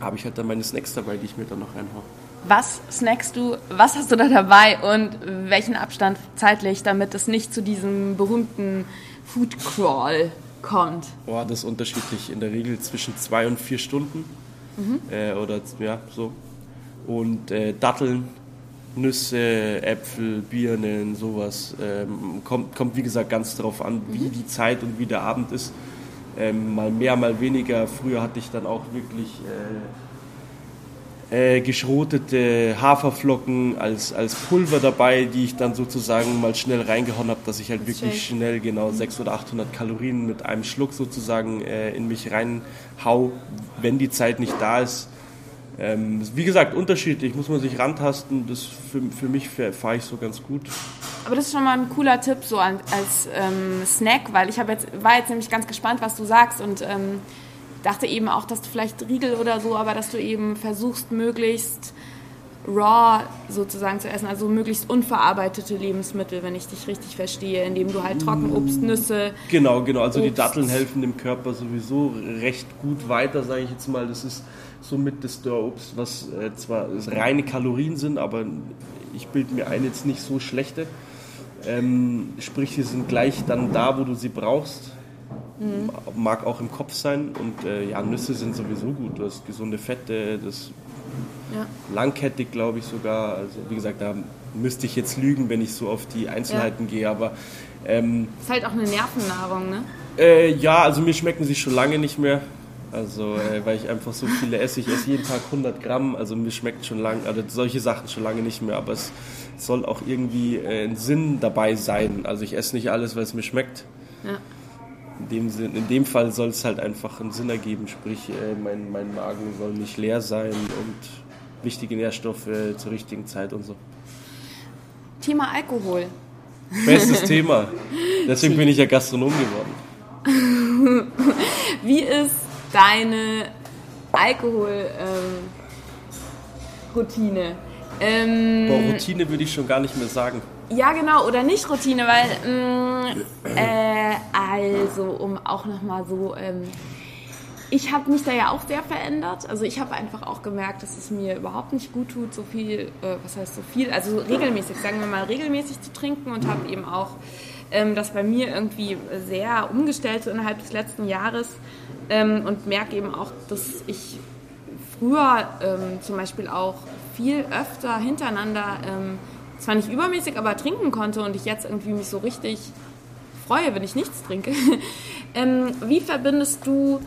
habe ich halt dann meine Snacks dabei, die ich mir dann noch reinhaue. Was snackst du, was hast du da dabei und welchen Abstand zeitlich, damit es nicht zu diesem berühmten Food Crawl kommt? Boah, das ist unterschiedlich. In der Regel zwischen zwei und vier Stunden. Mhm. Äh, oder ja, so. Und äh, Datteln Nüsse, Äpfel, Birnen, sowas. Ähm, kommt, kommt, wie gesagt, ganz darauf an, wie mhm. die Zeit und wie der Abend ist. Ähm, mal mehr, mal weniger. Früher hatte ich dann auch wirklich äh, äh, geschrotete Haferflocken als, als Pulver dabei, die ich dann sozusagen mal schnell reingehauen habe, dass ich halt wirklich schön. schnell genau mhm. 600 oder 800 Kalorien mit einem Schluck sozusagen äh, in mich reinhau, wenn die Zeit nicht da ist. Ähm, wie gesagt, unterschiedlich, muss man sich rantasten. Das für, für mich fahre ich so ganz gut. Aber das ist schon mal ein cooler Tipp so als ähm, Snack, weil ich jetzt, war jetzt nämlich ganz gespannt, was du sagst und ähm, dachte eben auch, dass du vielleicht Riegel oder so, aber dass du eben versuchst, möglichst raw sozusagen zu essen, also möglichst unverarbeitete Lebensmittel, wenn ich dich richtig verstehe, indem du halt Trockenobst, Nüsse. Genau, genau. Also Obst. die Datteln helfen dem Körper sowieso recht gut weiter, sage ich jetzt mal. Das ist somit das Dörrobst, was äh, zwar reine Kalorien sind, aber ich bilde mir ein, jetzt nicht so schlechte. Ähm, sprich, sie sind gleich dann da, wo du sie brauchst. Mhm. Mag auch im Kopf sein. Und äh, ja, Nüsse sind sowieso gut. Du hast gesunde Fette, das ja. langkettig, glaube ich sogar. Also wie gesagt, da müsste ich jetzt lügen, wenn ich so auf die Einzelheiten ja. gehe. Aber ähm, ist halt auch eine Nervennahrung, ne? Äh, ja, also mir schmecken sie schon lange nicht mehr. Also, äh, weil ich einfach so viele esse. Ich esse jeden Tag 100 Gramm. Also, mir schmeckt schon lange, also solche Sachen schon lange nicht mehr. Aber es soll auch irgendwie äh, ein Sinn dabei sein. Also, ich esse nicht alles, weil es mir schmeckt. Ja. In dem, Sinn, in dem Fall soll es halt einfach einen Sinn ergeben. Sprich, äh, mein, mein Magen soll nicht leer sein und wichtige Nährstoffe zur richtigen Zeit und so. Thema Alkohol. Bestes Thema. Deswegen bin ich ja Gastronom geworden. Wie ist deine Alkoholroutine? Ähm, ähm, Routine würde ich schon gar nicht mehr sagen. Ja, genau, oder nicht Routine, weil, mh, mm, äh, also, um auch nochmal so, ähm, ich habe mich da ja auch sehr verändert. Also ich habe einfach auch gemerkt, dass es mir überhaupt nicht gut tut, so viel, äh, was heißt so viel, also regelmäßig, sagen wir mal, regelmäßig zu trinken und habe eben auch ähm, das bei mir irgendwie sehr umgestellt so innerhalb des letzten Jahres ähm, und merke eben auch, dass ich früher ähm, zum Beispiel auch viel öfter hintereinander, ähm, zwar nicht übermäßig, aber trinken konnte und ich jetzt irgendwie mich so richtig freue, wenn ich nichts trinke. Ähm, wie verbindest du,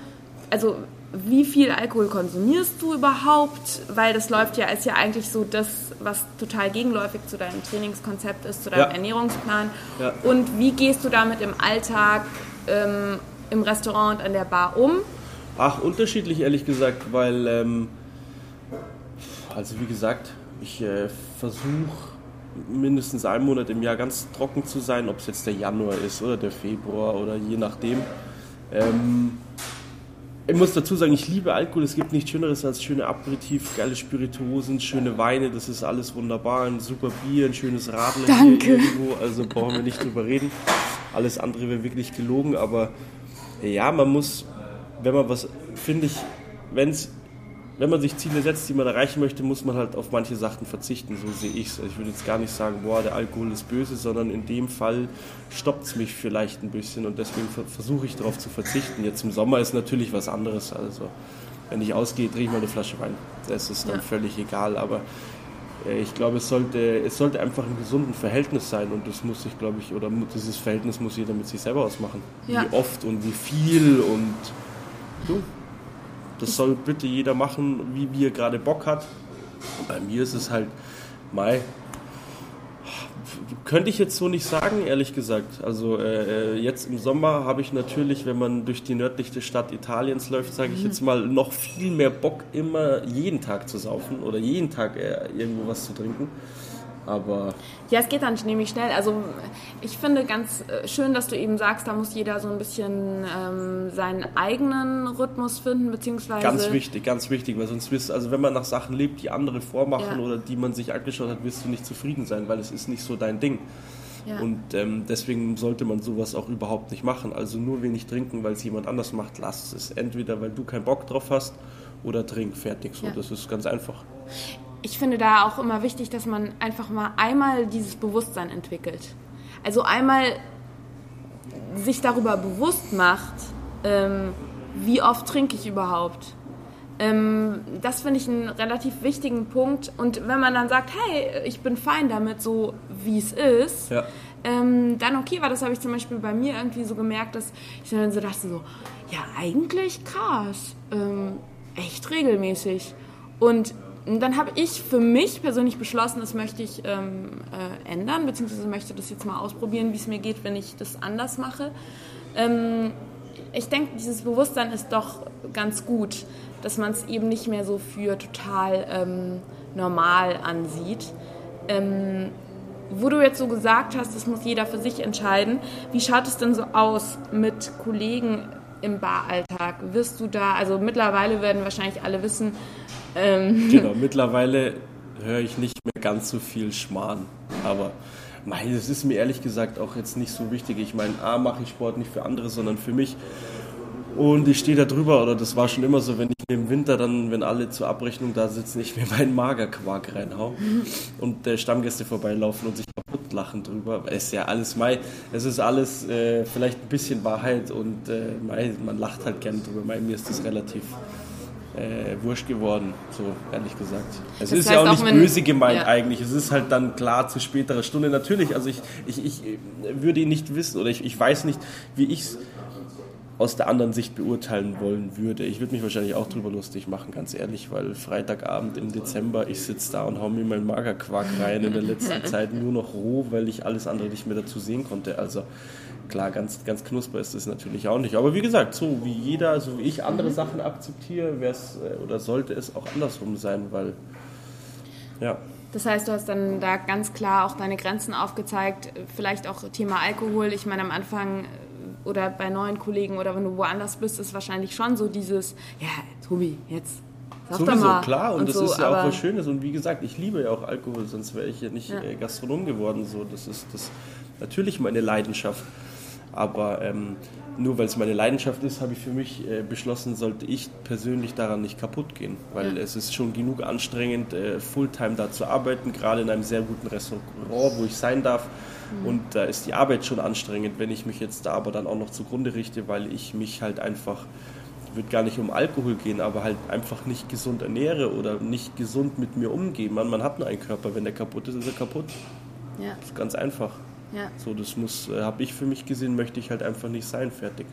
also wie viel Alkohol konsumierst du überhaupt? Weil das läuft ja, ist ja eigentlich so das, was total gegenläufig zu deinem Trainingskonzept ist, zu deinem ja. Ernährungsplan. Ja. Und wie gehst du damit im Alltag ähm, im Restaurant und an der Bar um? Ach, unterschiedlich ehrlich gesagt, weil, ähm, also wie gesagt, ich äh, versuche mindestens einen Monat im Jahr ganz trocken zu sein, ob es jetzt der Januar ist oder der Februar oder je nachdem. Ähm, ich muss dazu sagen, ich liebe Alkohol. Es gibt nichts Schöneres als schöne Aperitif, geile Spirituosen, schöne Weine. Das ist alles wunderbar. Ein super Bier, ein schönes Radler Danke. irgendwo. Also brauchen wir nicht drüber reden. Alles andere wäre wirklich gelogen. Aber ja, man muss, wenn man was, finde ich, wenn's, wenn man sich Ziele setzt, die man erreichen möchte, muss man halt auf manche Sachen verzichten. So sehe ich es. Ich würde jetzt gar nicht sagen, boah, der Alkohol ist böse, sondern in dem Fall stoppt es mich vielleicht ein bisschen und deswegen versuche ich darauf zu verzichten. Jetzt im Sommer ist natürlich was anderes. Also, wenn ich ausgehe, drehe ich mal eine Flasche Wein. Das ist dann ja. völlig egal. Aber äh, ich glaube, es sollte, es sollte einfach ein gesunden Verhältnis sein und das muss sich, glaube ich, oder dieses Verhältnis muss jeder mit sich selber ausmachen. Ja. Wie oft und wie viel und du. Das soll bitte jeder machen, wie, wie er gerade Bock hat. Und bei mir ist es halt, Mai, könnte ich jetzt so nicht sagen, ehrlich gesagt. Also äh, äh jetzt im Sommer habe ich natürlich, wenn man durch die nördlichste Stadt Italiens läuft, sage ich mhm. jetzt mal, noch viel mehr Bock, immer jeden Tag zu saufen oder jeden Tag äh, irgendwo was zu trinken. Aber ja, es geht dann nämlich schnell. Also ich finde ganz äh, schön, dass du eben sagst, da muss jeder so ein bisschen ähm, seinen eigenen Rhythmus finden, beziehungsweise... Ganz wichtig, ganz wichtig, weil sonst wirst also wenn man nach Sachen lebt, die andere vormachen ja. oder die man sich angeschaut hat, wirst du nicht zufrieden sein, weil es ist nicht so dein Ding. Ja. Und ähm, deswegen sollte man sowas auch überhaupt nicht machen. Also nur wenig trinken, weil es jemand anders macht, lass es. Entweder weil du keinen Bock drauf hast oder trink, fertig. So, ja. das ist ganz einfach ich finde da auch immer wichtig, dass man einfach mal einmal dieses Bewusstsein entwickelt. Also einmal sich darüber bewusst macht, ähm, wie oft trinke ich überhaupt. Ähm, das finde ich einen relativ wichtigen Punkt. Und wenn man dann sagt, hey, ich bin fein damit, so wie es ist, ja. ähm, dann okay war. Das habe ich zum Beispiel bei mir irgendwie so gemerkt, dass ich dann so dachte, so, ja, eigentlich krass, ähm, echt regelmäßig. Und und dann habe ich für mich persönlich beschlossen, das möchte ich ähm, äh, ändern, beziehungsweise möchte das jetzt mal ausprobieren, wie es mir geht, wenn ich das anders mache. Ähm, ich denke, dieses Bewusstsein ist doch ganz gut, dass man es eben nicht mehr so für total ähm, normal ansieht. Ähm, wo du jetzt so gesagt hast, das muss jeder für sich entscheiden, wie schaut es denn so aus mit Kollegen im Baralltag? Wirst du da, also mittlerweile werden wahrscheinlich alle wissen, ähm. Genau, mittlerweile höre ich nicht mehr ganz so viel Schmarrn. Aber mein, das ist mir ehrlich gesagt auch jetzt nicht so wichtig. Ich meine, A, mache ich Sport nicht für andere, sondern für mich. Und ich stehe da drüber, oder das war schon immer so, wenn ich im Winter dann, wenn alle zur Abrechnung da sitzen, ich mir meinen Magerquark reinhau und äh, Stammgäste vorbeilaufen und sich kaputt auslachen drüber. Es ist ja alles Mai, es ist alles äh, vielleicht ein bisschen Wahrheit und äh, Mai, man lacht halt gern drüber. Mai, mir ist das relativ äh, wurscht geworden, so ehrlich gesagt. Es das ist ja auch nicht auch böse gemeint ja. eigentlich. Es ist halt dann klar zu späterer Stunde. Natürlich, also ich, ich, ich würde ihn nicht wissen oder ich, ich weiß nicht, wie ich es aus der anderen Sicht beurteilen wollen würde. Ich würde mich wahrscheinlich auch drüber lustig machen, ganz ehrlich, weil Freitagabend im Dezember, ich sitze da und hau mir meinen Magerquark rein in der letzten Zeit nur noch roh, weil ich alles andere nicht mehr dazu sehen konnte. Also klar, ganz, ganz knusper ist es natürlich auch nicht. Aber wie gesagt, so wie jeder, so wie ich andere mhm. Sachen akzeptiere, wäre es äh, oder sollte es auch andersrum sein, weil ja. Das heißt, du hast dann da ganz klar auch deine Grenzen aufgezeigt, vielleicht auch Thema Alkohol. Ich meine, am Anfang äh, oder bei neuen Kollegen oder wenn du woanders bist, ist wahrscheinlich schon so dieses, ja, Tobi, jetzt Sag Sowieso, klar, und, und das so, ist ja auch was Schönes. Und wie gesagt, ich liebe ja auch Alkohol, sonst wäre ich ja nicht ja. Äh, Gastronom geworden. So, das ist das natürlich meine Leidenschaft. Aber ähm, nur weil es meine Leidenschaft ist, habe ich für mich äh, beschlossen, sollte ich persönlich daran nicht kaputt gehen. Weil ja. es ist schon genug anstrengend, äh, Fulltime da zu arbeiten, gerade in einem sehr guten Restaurant, wo ich sein darf. Mhm. Und da ist die Arbeit schon anstrengend, wenn ich mich jetzt da aber dann auch noch zugrunde richte, weil ich mich halt einfach, wird gar nicht um Alkohol gehen, aber halt einfach nicht gesund ernähre oder nicht gesund mit mir umgehe. Man, man hat nur einen Körper, wenn der kaputt ist, ist er kaputt. Ja. Das ist ganz einfach. Ja. So, das muss, äh, habe ich für mich gesehen, möchte ich halt einfach nicht sein, fertig.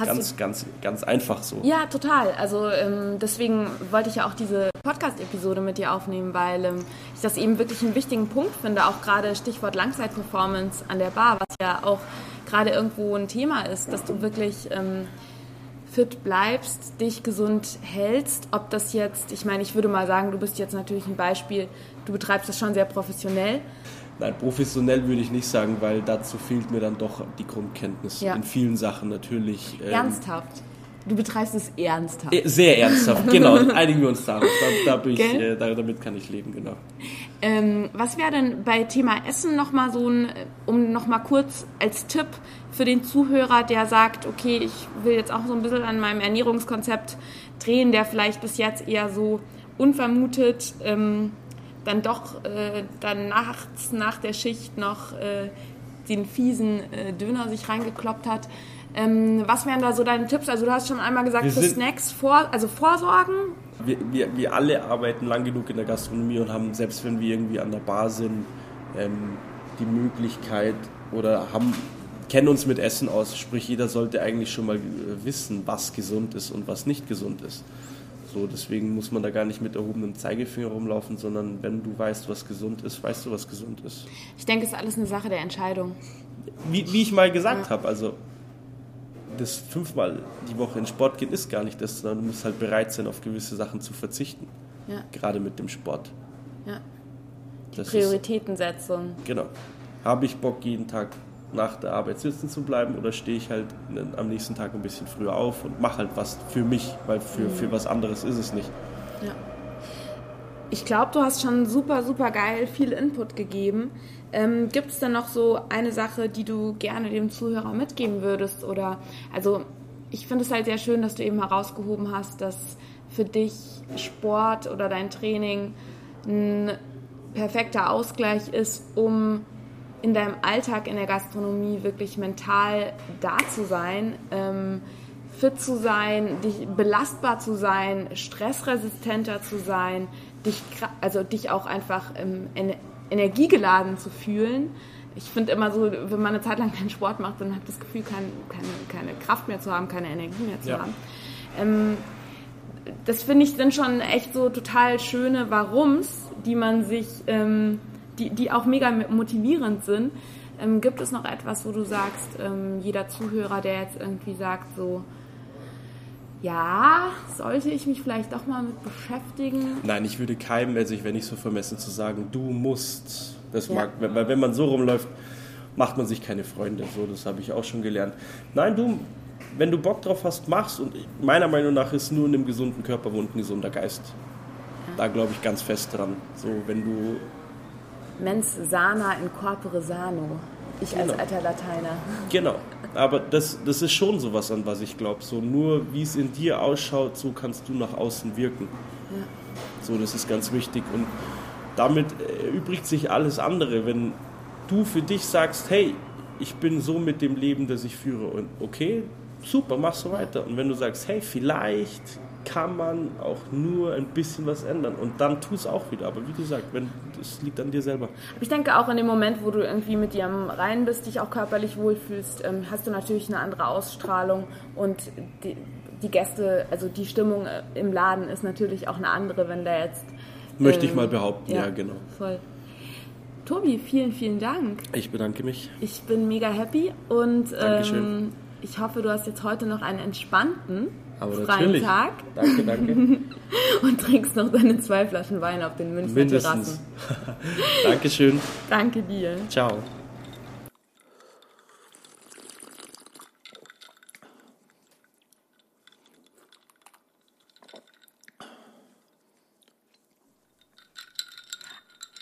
Hast ganz, ganz, ganz einfach so. Ja, total. Also ähm, deswegen wollte ich ja auch diese Podcast-Episode mit dir aufnehmen, weil ähm, ich das eben wirklich einen wichtigen Punkt finde, auch gerade Stichwort Langzeitperformance an der Bar, was ja auch gerade irgendwo ein Thema ist, dass du wirklich ähm, fit bleibst, dich gesund hältst. Ob das jetzt, ich meine, ich würde mal sagen, du bist jetzt natürlich ein Beispiel, du betreibst das schon sehr professionell. Nein, professionell würde ich nicht sagen, weil dazu fehlt mir dann doch die Grundkenntnis. Ja. In vielen Sachen natürlich. Ähm, ernsthaft. Du betreibst es ernsthaft. Äh, sehr ernsthaft, genau. Einigen wir uns darauf. Da, da ich, äh, damit kann ich leben, genau. Ähm, was wäre denn bei Thema Essen nochmal so ein, um nochmal kurz als Tipp für den Zuhörer, der sagt, okay, ich will jetzt auch so ein bisschen an meinem Ernährungskonzept drehen, der vielleicht bis jetzt eher so unvermutet ähm, dann doch äh, dann nachts nach der Schicht noch äh, den fiesen äh, Döner sich reingekloppt hat. Ähm, was wären da so deine Tipps? Also du hast schon einmal gesagt, für Snacks vor, also vorsorgen. Wir, wir, wir alle arbeiten lang genug in der Gastronomie und haben, selbst wenn wir irgendwie an der Bar sind, ähm, die Möglichkeit oder haben, kennen uns mit Essen aus. Sprich, jeder sollte eigentlich schon mal äh, wissen, was gesund ist und was nicht gesund ist. So, deswegen muss man da gar nicht mit erhobenem Zeigefinger rumlaufen, sondern wenn du weißt, was gesund ist, weißt du, was gesund ist. Ich denke, es ist alles eine Sache der Entscheidung. Wie, wie ich mal gesagt ja. habe, also das fünfmal die Woche in Sport gehen ist gar nicht das, sondern du musst halt bereit sein, auf gewisse Sachen zu verzichten. Ja. Gerade mit dem Sport. Ja. Die Prioritätensetzung. Genau. Habe ich Bock, jeden Tag nach der Arbeit sitzen zu bleiben oder stehe ich halt am nächsten Tag ein bisschen früher auf und mache halt was für mich, weil für, mhm. für was anderes ist es nicht. Ja. Ich glaube, du hast schon super, super geil viel Input gegeben. Ähm, Gibt es denn noch so eine Sache, die du gerne dem Zuhörer mitgeben würdest? Oder also ich finde es halt sehr schön, dass du eben herausgehoben hast, dass für dich Sport oder dein Training ein perfekter Ausgleich ist, um in deinem Alltag in der Gastronomie wirklich mental da zu sein, ähm, fit zu sein, dich belastbar zu sein, stressresistenter zu sein, dich, also dich auch einfach ähm, energiegeladen zu fühlen. Ich finde immer so, wenn man eine Zeit lang keinen Sport macht, dann hat das Gefühl, kein, keine, keine Kraft mehr zu haben, keine Energie mehr zu ja. haben. Ähm, das finde ich sind schon echt so total schöne Warums, die man sich ähm, die, die auch mega motivierend sind. Ähm, gibt es noch etwas, wo du sagst, ähm, jeder Zuhörer, der jetzt irgendwie sagt, so, ja, sollte ich mich vielleicht doch mal mit beschäftigen? Nein, ich würde keinem, also ich wäre nicht so vermessen zu sagen, du musst. Das ja. mag, weil wenn man so rumläuft, macht man sich keine Freunde. So, das habe ich auch schon gelernt. Nein, du, wenn du Bock drauf hast, machst. Und meiner Meinung nach ist nur in einem gesunden Körper wohnt ein gesunder Geist. Da glaube ich ganz fest dran. So, wenn du Mens sana in corpore sano. Ich genau. als alter Lateiner. Genau. Aber das, das ist schon sowas, an was ich glaube. So nur wie es in dir ausschaut, so kannst du nach außen wirken. Ja. So, das ist ganz wichtig. Und damit erübrigt sich alles andere. Wenn du für dich sagst, hey, ich bin so mit dem Leben, das ich führe und okay, super, mach so weiter. Und wenn du sagst, hey, vielleicht kann man auch nur ein bisschen was ändern und dann tu es auch wieder. Aber wie gesagt, wenn es liegt an dir selber. Ich denke auch in dem Moment, wo du irgendwie mit dir am Reinen bist, dich auch körperlich wohlfühlst, ähm, hast du natürlich eine andere Ausstrahlung und die, die Gäste, also die Stimmung äh, im Laden ist natürlich auch eine andere, wenn da jetzt. Möchte ähm, ich mal behaupten, ja, ja, genau. Voll. Tobi, vielen, vielen Dank. Ich bedanke mich. Ich bin mega happy und ähm, ich hoffe, du hast jetzt heute noch einen entspannten aber freien. Tag. Danke, danke. und trinkst noch deine zwei Flaschen Wein auf den Münchner Mindestens. Terrassen. Dankeschön. Danke dir. Ciao.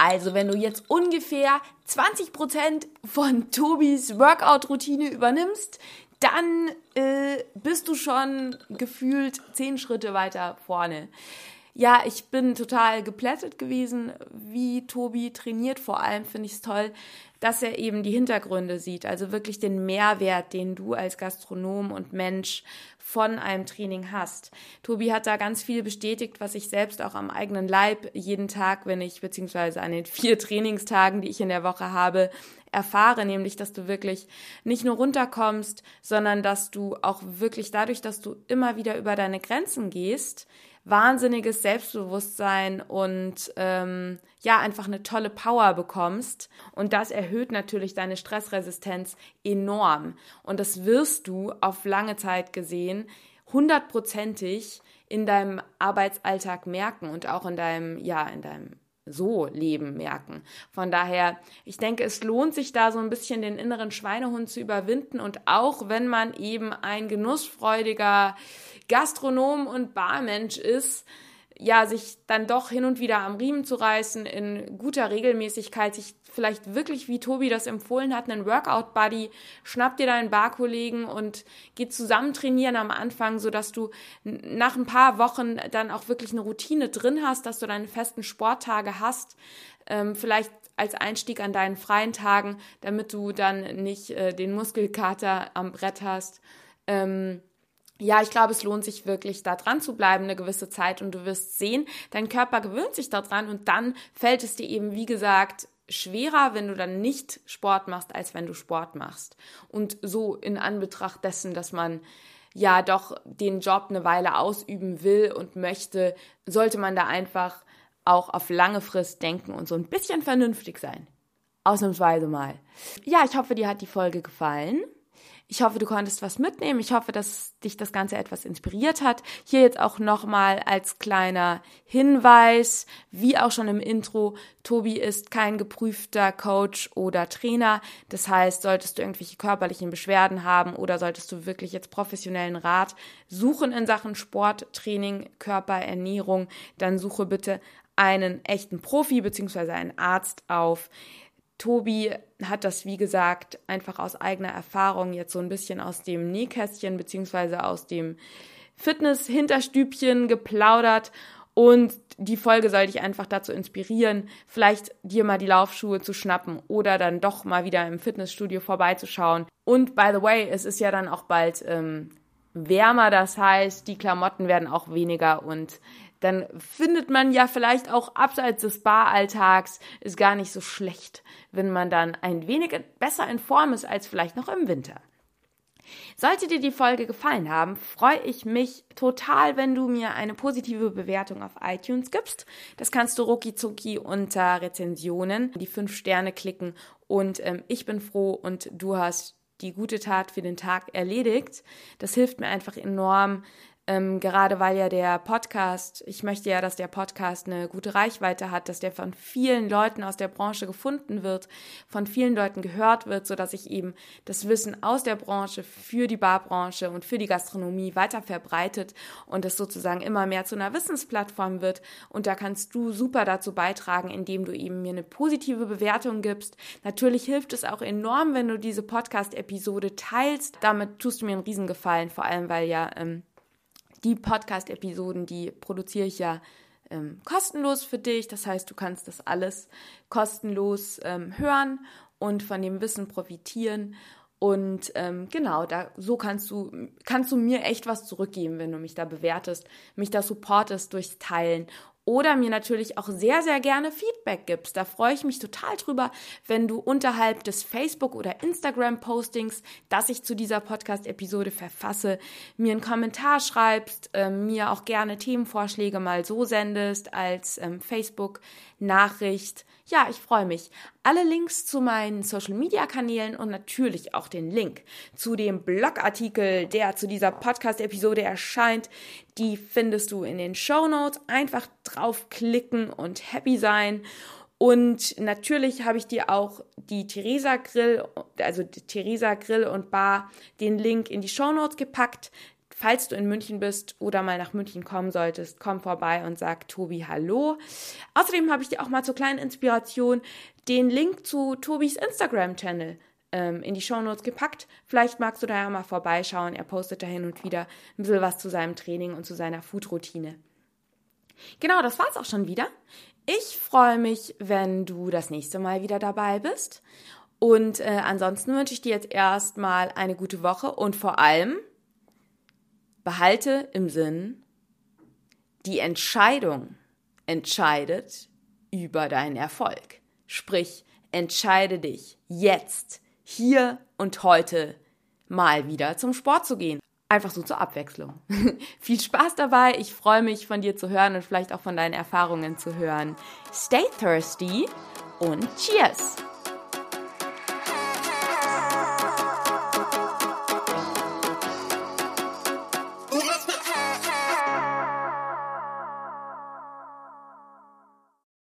Also, wenn du jetzt ungefähr 20% von Tobis Workout-Routine übernimmst, dann äh, bist du schon gefühlt zehn Schritte weiter vorne. Ja, ich bin total geplättet gewesen, wie Tobi trainiert. Vor allem finde ich es toll, dass er eben die Hintergründe sieht, also wirklich den Mehrwert, den du als Gastronom und Mensch von einem Training hast. Tobi hat da ganz viel bestätigt, was ich selbst auch am eigenen Leib jeden Tag, wenn ich, beziehungsweise an den vier Trainingstagen, die ich in der Woche habe, erfahre, nämlich, dass du wirklich nicht nur runterkommst, sondern dass du auch wirklich dadurch, dass du immer wieder über deine Grenzen gehst, wahnsinniges Selbstbewusstsein und ähm, ja, einfach eine tolle Power bekommst. Und das erhöht natürlich deine Stressresistenz enorm. Und das wirst du auf lange Zeit gesehen hundertprozentig in deinem Arbeitsalltag merken und auch in deinem, ja, in deinem so Leben merken. Von daher, ich denke, es lohnt sich da so ein bisschen den inneren Schweinehund zu überwinden und auch wenn man eben ein genussfreudiger Gastronom und Barmensch ist, ja, sich dann doch hin und wieder am Riemen zu reißen, in guter Regelmäßigkeit, sich vielleicht wirklich, wie Tobi das empfohlen hat, einen Workout-Buddy, schnapp dir deinen Barkollegen und geh zusammen trainieren am Anfang, sodass du nach ein paar Wochen dann auch wirklich eine Routine drin hast, dass du deine festen Sporttage hast, ähm, vielleicht als Einstieg an deinen freien Tagen, damit du dann nicht äh, den Muskelkater am Brett hast. Ähm, ja, ich glaube, es lohnt sich wirklich, da dran zu bleiben eine gewisse Zeit und du wirst sehen, dein Körper gewöhnt sich daran und dann fällt es dir eben, wie gesagt, schwerer, wenn du dann nicht Sport machst, als wenn du Sport machst. Und so in Anbetracht dessen, dass man ja doch den Job eine Weile ausüben will und möchte, sollte man da einfach auch auf lange Frist denken und so ein bisschen vernünftig sein. Ausnahmsweise mal. Ja, ich hoffe, dir hat die Folge gefallen. Ich hoffe, du konntest was mitnehmen. Ich hoffe, dass dich das Ganze etwas inspiriert hat. Hier jetzt auch nochmal als kleiner Hinweis, wie auch schon im Intro, Tobi ist kein geprüfter Coach oder Trainer. Das heißt, solltest du irgendwelche körperlichen Beschwerden haben oder solltest du wirklich jetzt professionellen Rat suchen in Sachen Sport, Training, Körperernährung, dann suche bitte einen echten Profi bzw. einen Arzt auf. Tobi hat das, wie gesagt, einfach aus eigener Erfahrung jetzt so ein bisschen aus dem Nähkästchen beziehungsweise aus dem Fitness-Hinterstübchen geplaudert und die Folge soll dich einfach dazu inspirieren, vielleicht dir mal die Laufschuhe zu schnappen oder dann doch mal wieder im Fitnessstudio vorbeizuschauen. Und by the way, es ist ja dann auch bald ähm, wärmer, das heißt, die Klamotten werden auch weniger und dann findet man ja vielleicht auch abseits des Baralltags ist gar nicht so schlecht, wenn man dann ein wenig besser in Form ist als vielleicht noch im Winter. Sollte dir die Folge gefallen haben, freue ich mich total, wenn du mir eine positive Bewertung auf iTunes gibst. Das kannst du rucki zucki unter Rezensionen, die fünf Sterne klicken und ähm, ich bin froh und du hast die gute Tat für den Tag erledigt. Das hilft mir einfach enorm, ähm, gerade weil ja der Podcast, ich möchte ja, dass der Podcast eine gute Reichweite hat, dass der von vielen Leuten aus der Branche gefunden wird, von vielen Leuten gehört wird, so dass ich eben das Wissen aus der Branche für die Barbranche und für die Gastronomie weiter verbreitet und es sozusagen immer mehr zu einer Wissensplattform wird. Und da kannst du super dazu beitragen, indem du eben mir eine positive Bewertung gibst. Natürlich hilft es auch enorm, wenn du diese Podcast-Episode teilst. Damit tust du mir einen Riesengefallen, vor allem weil ja ähm, die Podcast-Episoden, die produziere ich ja ähm, kostenlos für dich. Das heißt, du kannst das alles kostenlos ähm, hören und von dem Wissen profitieren. Und ähm, genau, da so kannst du kannst du mir echt was zurückgeben, wenn du mich da bewertest, mich da supportest durchs Teilen oder mir natürlich auch sehr, sehr gerne Feedback gibst. Da freue ich mich total drüber, wenn du unterhalb des Facebook- oder Instagram-Postings, das ich zu dieser Podcast-Episode verfasse, mir einen Kommentar schreibst, äh, mir auch gerne Themenvorschläge mal so sendest als ähm, Facebook-Nachricht. Ja, ich freue mich. Alle Links zu meinen Social-Media-Kanälen und natürlich auch den Link zu dem Blogartikel, der zu dieser Podcast-Episode erscheint, die findest du in den Show Notes. Einfach draufklicken und happy sein. Und natürlich habe ich dir auch die Theresa Grill, also Theresa Grill und Bar, den Link in die Show Notes gepackt. Falls du in München bist oder mal nach München kommen solltest, komm vorbei und sag Tobi Hallo. Außerdem habe ich dir auch mal zur kleinen Inspiration den Link zu Tobis Instagram-Channel ähm, in die Shownotes gepackt. Vielleicht magst du da ja mal vorbeischauen. Er postet da hin und wieder ein bisschen was zu seinem Training und zu seiner Food-Routine. Genau, das war's auch schon wieder. Ich freue mich, wenn du das nächste Mal wieder dabei bist. Und äh, ansonsten wünsche ich dir jetzt erstmal eine gute Woche und vor allem behalte im Sinn, die Entscheidung entscheidet über deinen Erfolg. Sprich, entscheide dich jetzt, hier und heute mal wieder zum Sport zu gehen. Einfach so zur Abwechslung. Viel Spaß dabei. Ich freue mich von dir zu hören und vielleicht auch von deinen Erfahrungen zu hören. Stay thirsty und cheers!